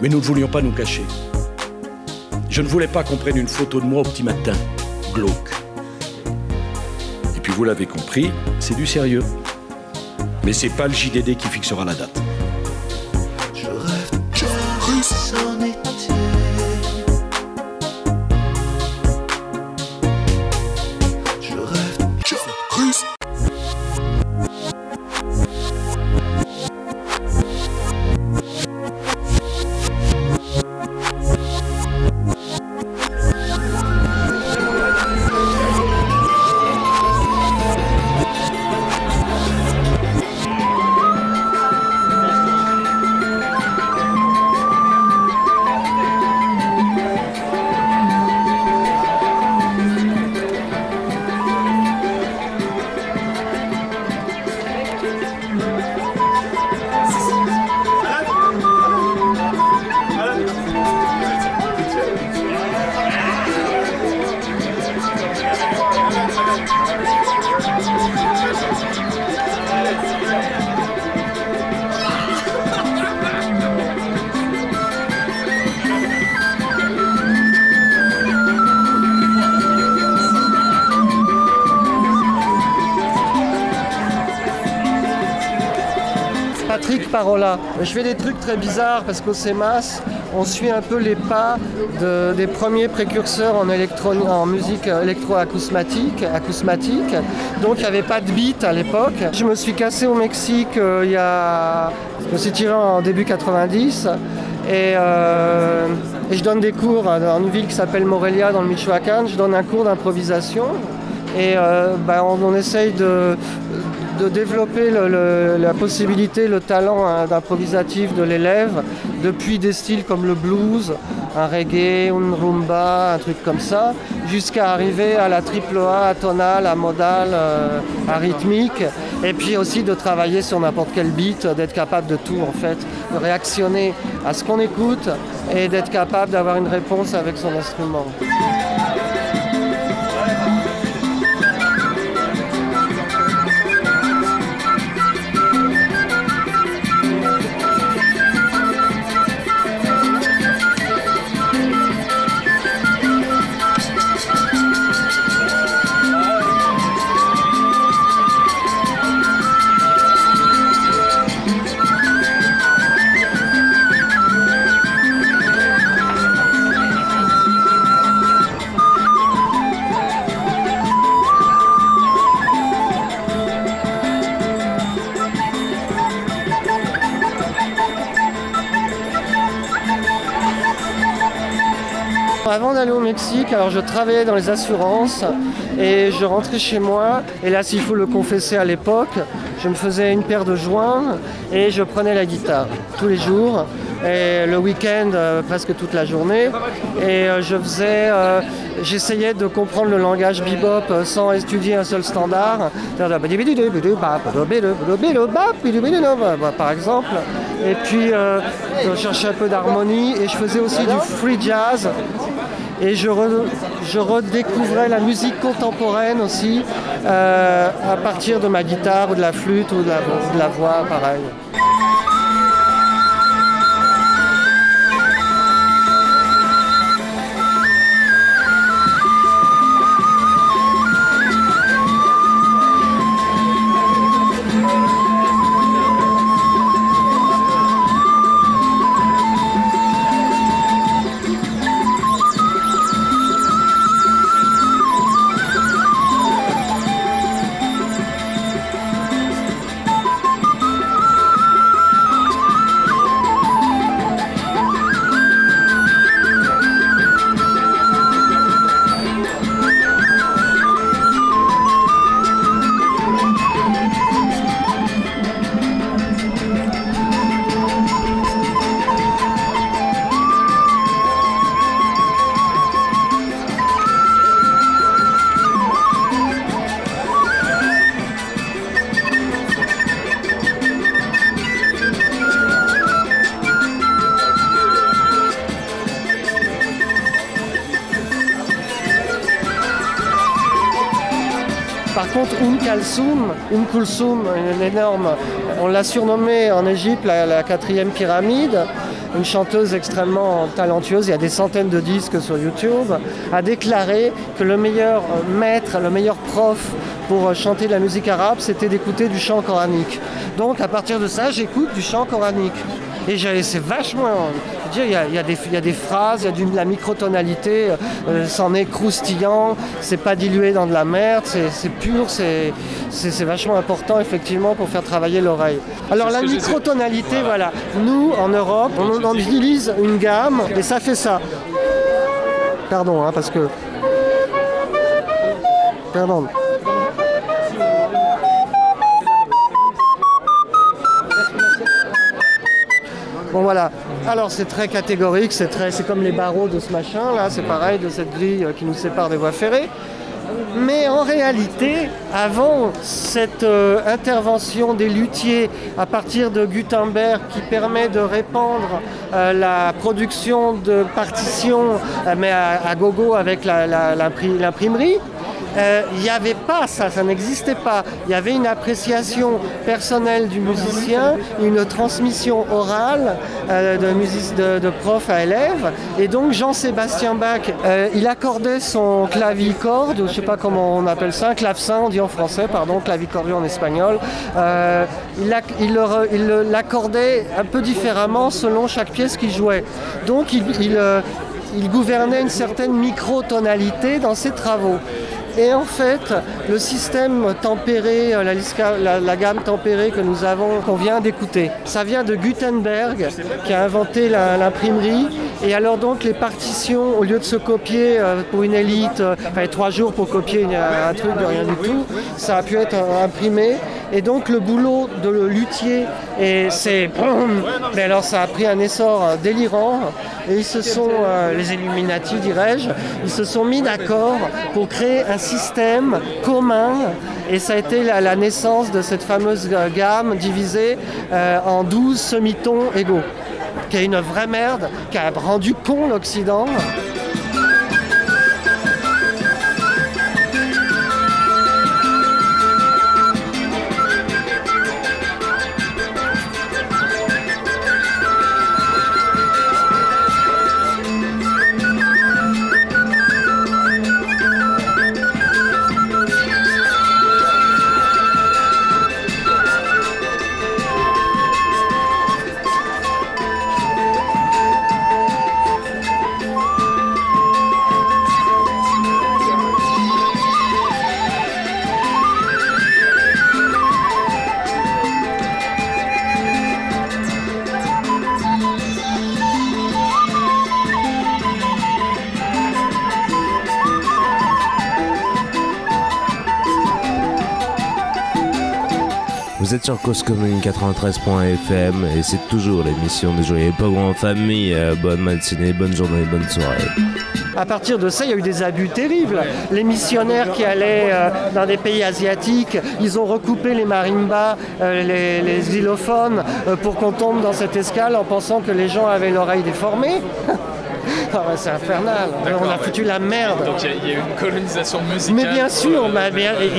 Mais nous ne voulions pas nous cacher. Je ne voulais pas qu'on prenne une photo de moi au petit matin, glauque. Et puis vous l'avez compris, c'est du sérieux. Mais c'est pas le JDD qui fixera la date. Je fais des trucs très bizarres parce qu'au CEMAS, on suit un peu les pas de- des premiers précurseurs en, en musique électroacousmatique. acousmatique. Donc il n'y avait pas de beat à l'époque. Je me suis cassé au Mexique euh, il y a... Je me suis tiré en début 90. Et, euh, et je donne des cours dans une ville qui s'appelle Morelia dans le Michoacán. Je donne un cours d'improvisation. Et euh, on, on essaye de, de développer la possibilité, le talent hein, d'improvisatif de l'élève, depuis des styles comme le blues, un reggae, une rumba, un truc comme ça, jusqu'à arriver à la triple A atonale, à modale, euh, à rythmique, et puis aussi de travailler sur n'importe quel beat, d'être capable de tout en fait, de réactionner à ce qu'on écoute et d'être capable d'avoir une réponse avec son instrument. Alors je travaillais dans les assurances et je rentrais chez moi. Et là, s'il faut le confesser à l'époque, je me faisais une paire de joints et je prenais la guitare tous les jours. Et le week-end, euh, presque toute la journée. Et euh, je faisais, euh, j'essayais de comprendre le langage bebop sans étudier un seul standard. Par exemple. Et puis, je cherchais un peu d'harmonie et je faisais aussi du free jazz. Et je, re- je redécouvrais la musique contemporaine aussi euh, à partir de ma guitare ou de la flûte ou de la voix, pareil. Um Um Kulsum, une énorme, on l'a surnommée en Égypte la, quatrième pyramide. une chanteuse extrêmement talentueuse, il y a des centaines de disques sur YouTube, a déclaré que le meilleur maître, le meilleur prof pour chanter de la musique arabe, c'était d'écouter du chant coranique. Donc à partir de ça, j'écoute du chant coranique. Et c'est vachement. Dire, Il y, a, il y a des- il y a des phrases, il y a du- de la microtonalité, euh, c'en est croustillant, c'est pas dilué dans de la merde, c'est pur, c'est vachement important effectivement pour faire travailler l'oreille. Alors la microtonalité, voilà. Nous, en Europe, on, on utilise une gamme et ça fait ça. Pardon, hein, parce que. Pardon. Bon voilà. Alors c'est très catégorique, c'est comme les barreaux de ce machin là, c'est pareil de cette grille euh, qui nous sépare des voies ferrées. Mais en réalité, avant cette euh, intervention des luthiers à partir de Gutenberg qui permet de répandre euh, la production de partitions, mais à, gogo avec la- l'imprimerie, euh, il n'y avait pas ça, ça n'existait pas. Il y avait une appréciation personnelle du musicien, une transmission orale euh, de, music- de, prof à élève. Et donc Jean-Sébastien Bach, euh, il accordait son clavicorde, je ne sais pas comment on appelle ça, un clavecin, on dit en français, pardon, clavicordio en espagnol. Il il il l'accordait un peu différemment selon chaque pièce qu'il jouait. Donc il, il, il gouvernait une certaine microtonalité dans ses travaux. Et en fait, le système tempéré, la, la- gamme tempérée que nous avons, qu'on vient d'écouter, ça vient de Gutenberg, qui a inventé l'imprimerie. Et alors donc les partitions, au lieu de se copier euh, pour une élite, euh, fallait trois jours pour copier un truc de rien du tout, ça a pu être imprimé. Et donc le boulot de le luthier, et c'est... Mais alors ça a pris un essor euh, délirant. Et ils se sont, euh, les Illuminati dirais-je, ils se sont mis d'accord pour créer un système commun. Et ça a été la, naissance de cette fameuse euh, gamme divisée en 12 semitons égaux, qui est une vraie merde, qui a rendu con l'Occident. Vous êtes sur Cause Commune 93.fm et c'est toujours l'émission des joyeux pas en famille. Euh, bonne matinée, bonne journée, bonne soirée. À partir de ça, il y a eu des abus terribles. Les missionnaires qui allaient euh, dans des pays asiatiques, ils ont recoupé les marimbas, euh, les, les xylophones, pour qu'on tombe dans cette escale en pensant que les gens avaient l'oreille déformée. Ah c'est infernal. On a foutu la merde. Donc il y a- y, une colonisation musicale. Mais bien sûr,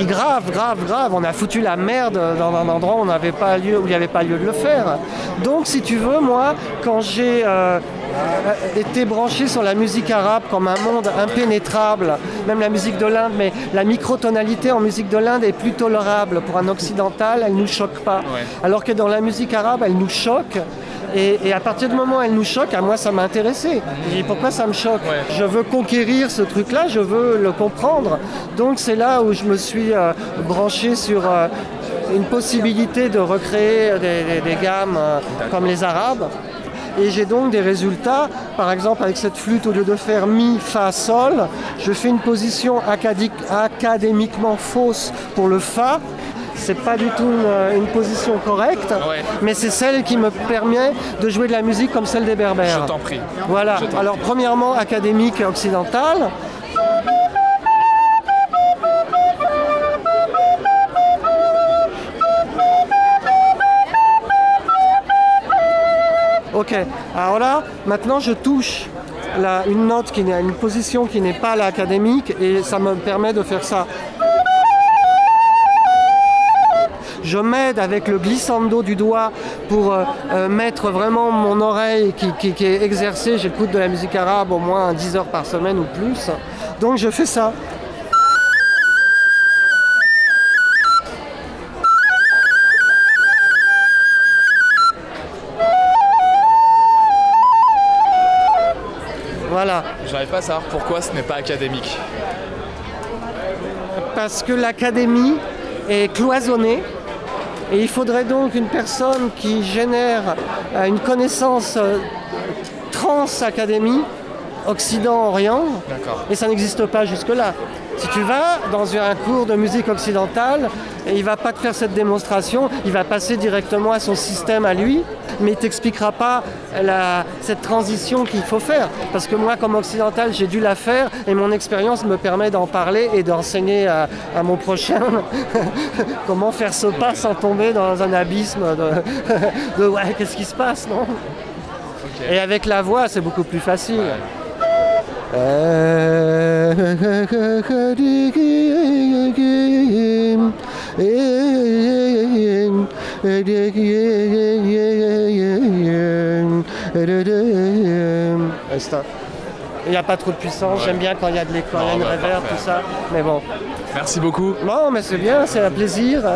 grave, grave, grave, on a foutu la merde dans un endroit où on n'avait pas lieu, où il n'y avait pas lieu de le faire. Donc, si tu veux, moi, quand j'ai euh, euh, été branché sur la musique arabe comme un monde impénétrable, même la musique de l'Inde, mais la microtonalité en musique de l'Inde est plus tolérable pour un occidental, elle ne nous choque pas. Alors que dans la musique arabe, elle nous choque. Et, et à partir du moment où elle nous choque, à moi ça m'a intéressé. Dit pourquoi ça me choque Je veux conquérir ce truc-là, je veux le comprendre. Donc c'est là où je me suis euh, branché sur euh, une possibilité de recréer des, des- des gammes euh, comme les Arabes. Et j'ai donc des résultats. Par exemple, avec cette flûte, au lieu de faire mi, fa, sol, je fais une position académiquement fausse pour le fa. C'est pas du tout une, une position correcte, mais c'est celle qui me permet de jouer de la musique comme celle des Berbères. Je t'en prie. Voilà. Alors, premièrement, académique et occidentale. Ok, alors là, maintenant je touche la- une note qui n'est une position qui n'est pas l'académique et ça me permet de faire ça. Je m'aide avec le glissando du doigt pour euh, euh, mettre vraiment mon oreille qui, qui- qui est exercée. J'écoute de la musique arabe au moins 10 heures par semaine ou plus. Donc je fais ça. Voilà. J'arrive pas à savoir pourquoi ce n'est pas académique. Parce que l'académie est cloisonnée et il faudrait donc une personne qui génère euh, une connaissance euh, trans-académie, Occident-Orient, et ça n'existe pas jusque-là. Si tu vas dans un cours de musique occidentale, il va pas te faire cette démonstration, il va passer directement à son système à lui, mais il t'expliquera pas la- cette transition qu'il faut faire. Parce que moi, comme occidental, j'ai dû la faire et mon expérience me permet d'en parler et d'enseigner à, à mon prochain comment faire ce pas sans tomber dans un abysme de, de ouais, qu'est-ce qui se passe, non Et avec la voix, c'est beaucoup plus facile. Il n'y a pas trop de puissance, j'aime bien quand il y a de l'écho, il y a une bah, reverb, tout ça. Mais bon. Merci beaucoup. Non, mais c'est bien, c'est un plaisir.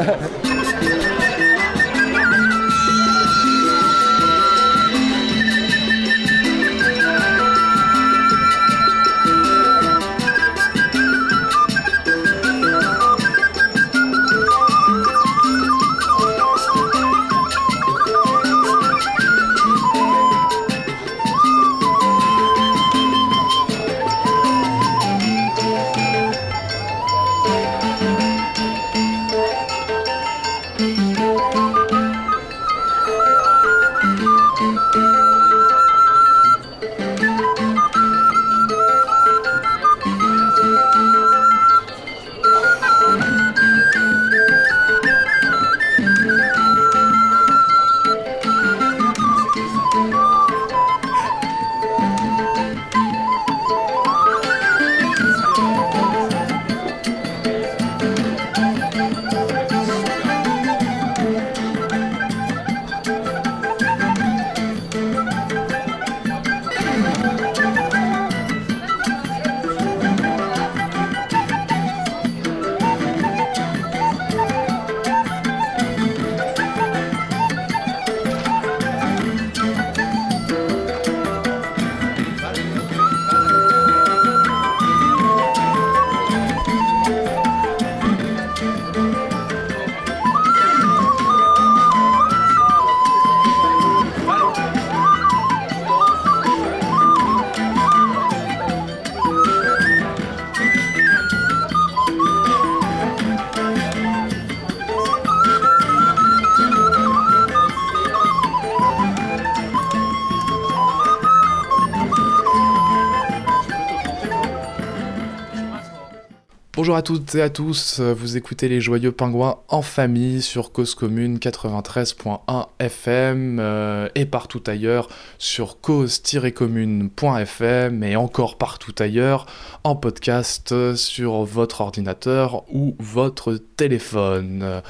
Bonjour à toutes et à tous, vous écoutez les Joyeux Pingouins en famille sur Cause Commune 93.1 FM euh, et partout ailleurs sur cause-commune.fm et encore partout ailleurs en podcast sur votre ordinateur ou votre téléphone.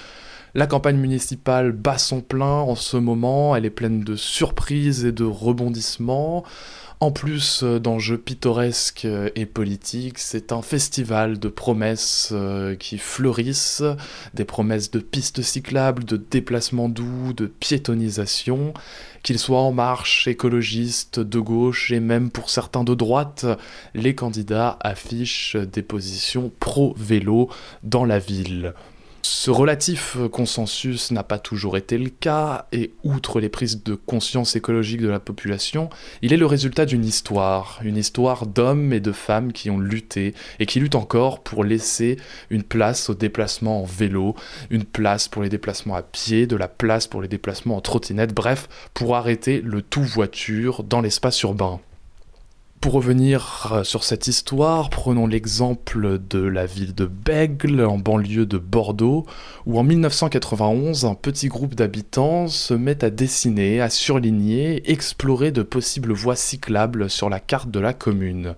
La campagne municipale bat son plein en ce moment, elle est pleine de surprises et de rebondissements. En plus euh, d'enjeux pittoresques euh, et politiques, c'est un festival de promesses euh, qui fleurissent, des promesses de pistes cyclables, de déplacements doux, de piétonisation, qu'ils soient en marche, écologistes, de gauche et même pour certains de droite, les candidats affichent des positions pro-vélo dans la ville. Ce relatif consensus n'a pas toujours été le cas, et outre les prises de conscience écologique de la population, il est le résultat d'une histoire, une histoire d'hommes et de femmes qui ont lutté, et qui luttent encore pour laisser une place aux déplacements en vélo, une place pour les déplacements à pied, de la place pour les déplacements en trottinette, bref, pour arrêter le tout voiture dans l'espace urbain. Pour revenir euh, sur cette histoire, prenons l'exemple de la ville de Bègle, en banlieue de Bordeaux, où en 1991, un petit groupe d'habitants se met à dessiner, à surligner, explorer de possibles voies cyclables sur la carte de la commune.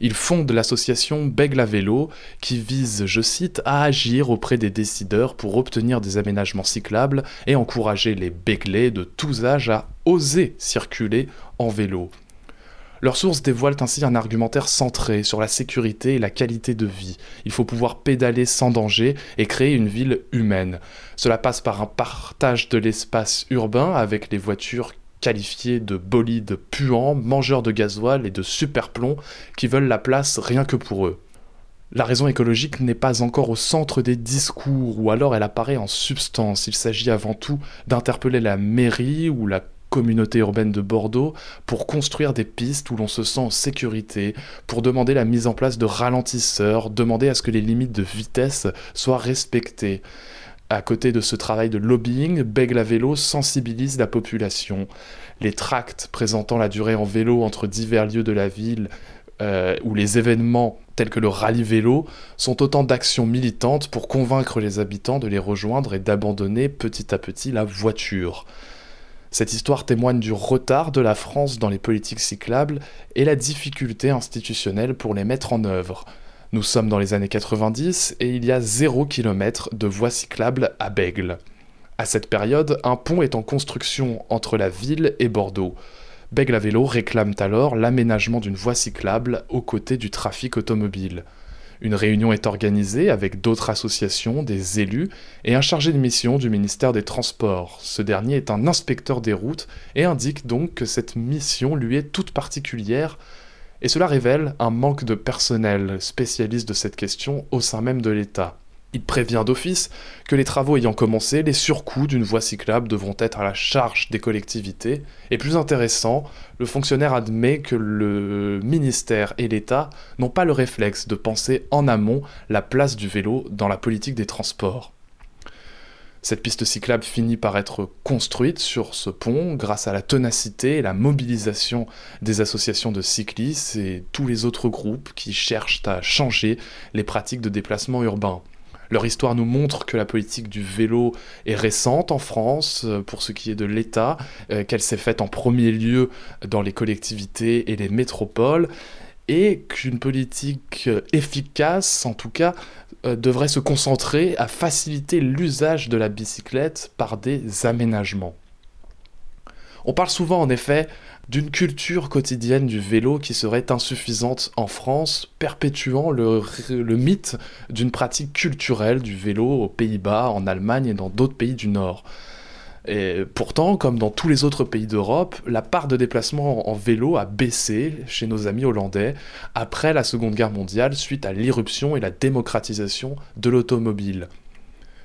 Il fonde l'association Bègle à vélo qui vise, je cite, à agir auprès des décideurs pour obtenir des aménagements cyclables et encourager les béglés de tous âges à oser circuler en vélo. Leurs sources dévoilent ainsi un argumentaire centré sur la sécurité et la qualité de vie. Il faut pouvoir pédaler sans danger et créer une ville humaine. Cela passe par un partage de l'espace urbain avec les voitures qualifiés de bolides puants, mangeurs de gasoil et de superplomb qui veulent la place rien que pour eux. La raison écologique n'est pas encore au centre des discours, ou alors elle apparaît en substance. Il s'agit avant tout d'interpeller la mairie ou la communauté urbaine de Bordeaux pour construire des pistes où l'on se sent en sécurité, pour demander la mise en place de ralentisseurs, demander à ce que les limites de vitesse soient respectées. À côté de ce travail de lobbying, Bègle à vélo sensibilise la population. Les tracts présentant la durée en vélo entre divers lieux de la ville euh, ou les événements tels que le rallye vélo sont autant d'actions militantes pour convaincre les habitants de les rejoindre et d'abandonner petit à petit la voiture. Cette histoire témoigne du retard de la France dans les politiques cyclables et la difficulté institutionnelle pour les mettre en œuvre. Nous sommes dans les années 90 et il y a 0 km de voies cyclables à Bègle. À cette période, un pont est en construction entre la ville et Bordeaux. Bègle à vélo réclame alors l'aménagement d'une voie cyclable aux côtés du trafic automobile. Une réunion est organisée avec d'autres associations, des élus et un chargé de mission du ministère des Transports. Ce dernier est un inspecteur des routes et indique donc que cette mission lui est toute particulière et cela révèle un manque de personnel spécialiste de cette question au sein même de l'État. Il prévient d'office que les travaux ayant commencé, les surcoûts d'une voie cyclable devront être à la charge des collectivités, et plus intéressant, le fonctionnaire admet que le ministère et l'État n'ont pas le réflexe de penser en amont la place du vélo dans la politique des transports. Cette piste cyclable finit par être construite sur ce pont grâce à la ténacité et la mobilisation des associations de cyclistes et tous les autres groupes qui cherchent à changer les pratiques de déplacement urbain. Leur histoire nous montre que la politique du vélo est récente en France euh, pour ce qui est de l'État, euh, qu'elle s'est faite en premier lieu dans les collectivités et les métropoles, et qu'une politique euh, efficace, en tout cas, devrait se concentrer à faciliter l'usage de la bicyclette par des aménagements. On parle souvent en effet d'une culture quotidienne du vélo qui serait insuffisante en France, perpétuant le, mythe d'une pratique culturelle du vélo aux Pays-Bas, en Allemagne et dans d'autres pays du Nord. Et pourtant, comme dans tous les autres pays d'Europe, la part de déplacement en vélo a baissé chez nos amis hollandais après la Seconde Guerre mondiale suite à l'irruption et la démocratisation de l'automobile.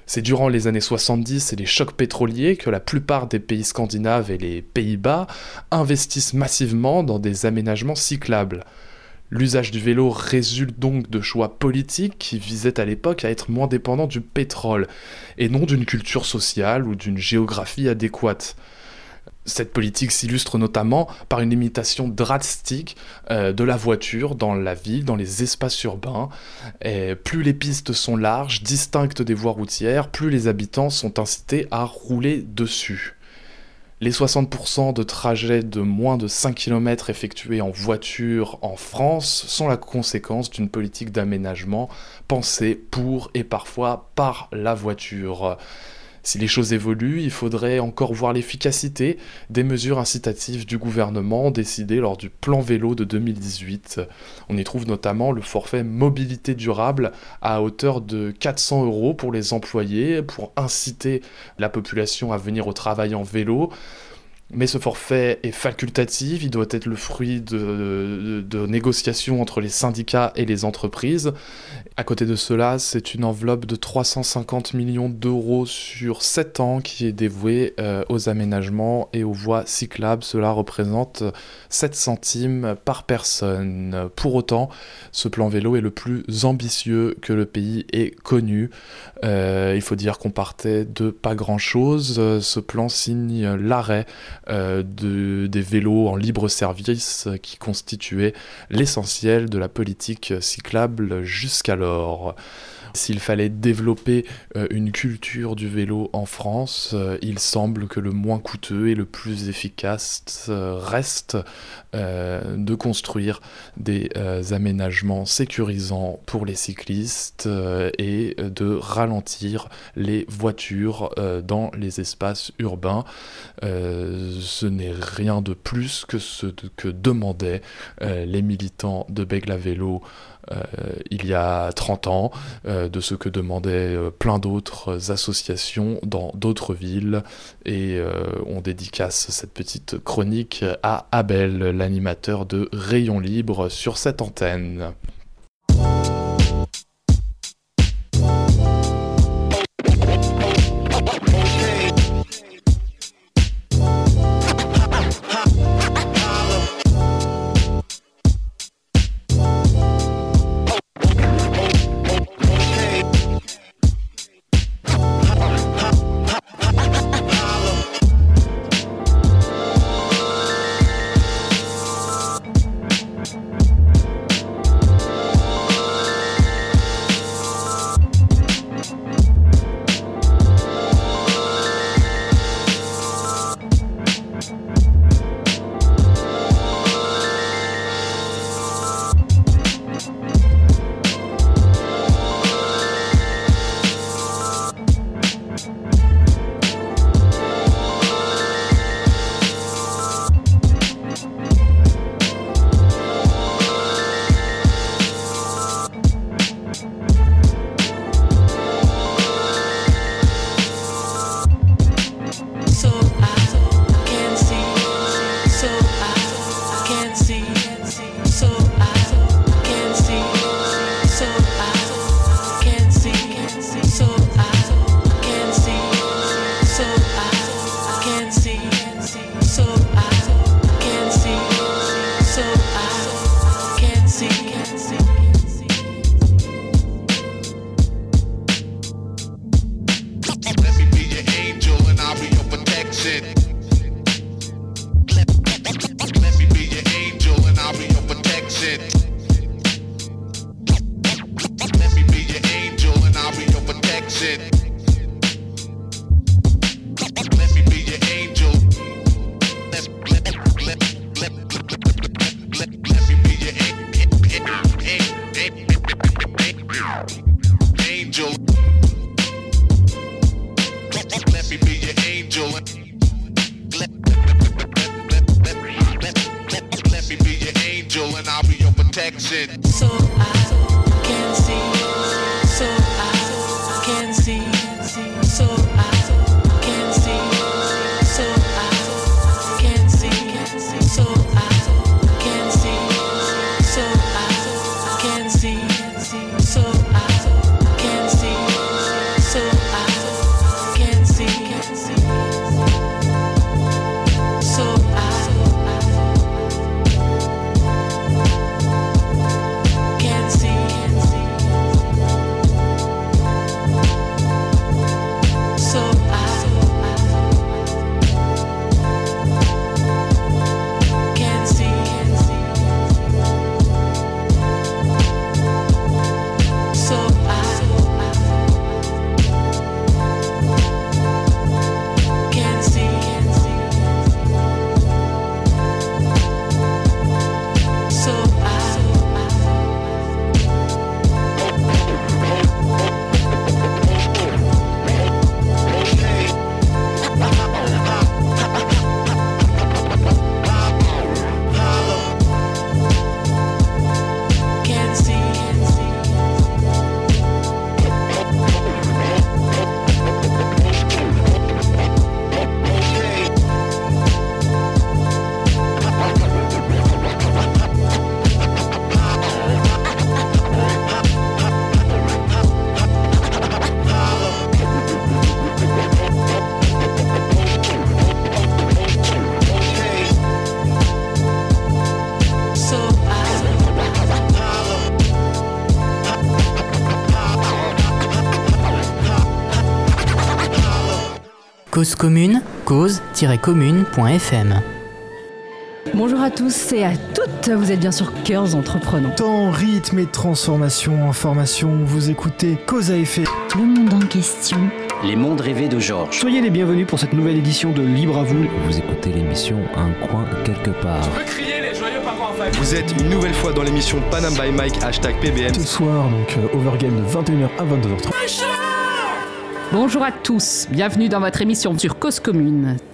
C'est durant les années 70 et les chocs pétroliers que la plupart des pays scandinaves et les Pays-Bas investissent massivement dans des aménagements cyclables. L'usage du vélo résulte donc de choix politiques qui visaient à l'époque à être moins dépendants du pétrole, et non d'une culture sociale ou d'une géographie adéquate. Cette politique s'illustre notamment par une limitation drastique euh, de la voiture dans la ville, dans les espaces urbains. Plus les pistes sont larges, distinctes des voies routières, plus les habitants sont incités à rouler dessus. Les 60% de trajets de moins de 5 km effectués en voiture en France sont la conséquence d'une politique d'aménagement pensée pour et parfois par la voiture. Si les choses évoluent, il faudrait encore voir l'efficacité des mesures incitatives du gouvernement décidées lors du plan vélo de 2018. On y trouve notamment le forfait mobilité durable à hauteur de 400 euros pour les employés pour inciter la population à venir au travail en vélo. Mais ce forfait est facultatif, il doit être le fruit de, négociations entre les syndicats et les entreprises. À côté de cela, c'est une enveloppe de 350 millions d'euros sur 7 ans qui est dévouée euh, aux aménagements et aux voies cyclables. Cela représente 7 centimes par personne. Pour autant, ce plan vélo est le plus ambitieux que le pays ait connu. Euh, il faut dire qu'on partait de pas grand-chose. Ce plan signe l'arrêt de, des vélos en libre service qui constituaient l'essentiel de la politique cyclable jusqu'alors. S'il fallait développer euh, une culture du vélo en France, euh, il semble que le moins coûteux et le plus efficace euh, reste de construire des aménagements sécurisants pour les cyclistes et de ralentir les voitures dans les espaces urbains. ce n'est rien de plus que ce que demandaient les militants de Begla Vélo il y a 30 ans, euh, de ce que demandaient euh, plein d'autres associations dans d'autres villes. Et on dédicace cette petite chronique à Abel, l'animateur de Rayon Libre sur cette antenne. Cause commune, cause-commune.fm. Bonjour à tous et à toutes vous êtes bien sur Cœurs Entreprenants. Temps, rythme et transformation, information, vous écoutez Cause à effet. Le monde en question. Les mondes rêvés de Georges. Soyez les bienvenus pour cette nouvelle édition de Libre à vous. Vous écoutez l'émission Un coin quelque part. crier les joyeux parents en Vous êtes une nouvelle fois dans l'émission Panam by Mike, hashtag PBM. Ce soir, donc, euh, Overgame de 21h à 22h30. Bonjour à tous, bienvenue dans votre émission sur Cause Commune. 93.1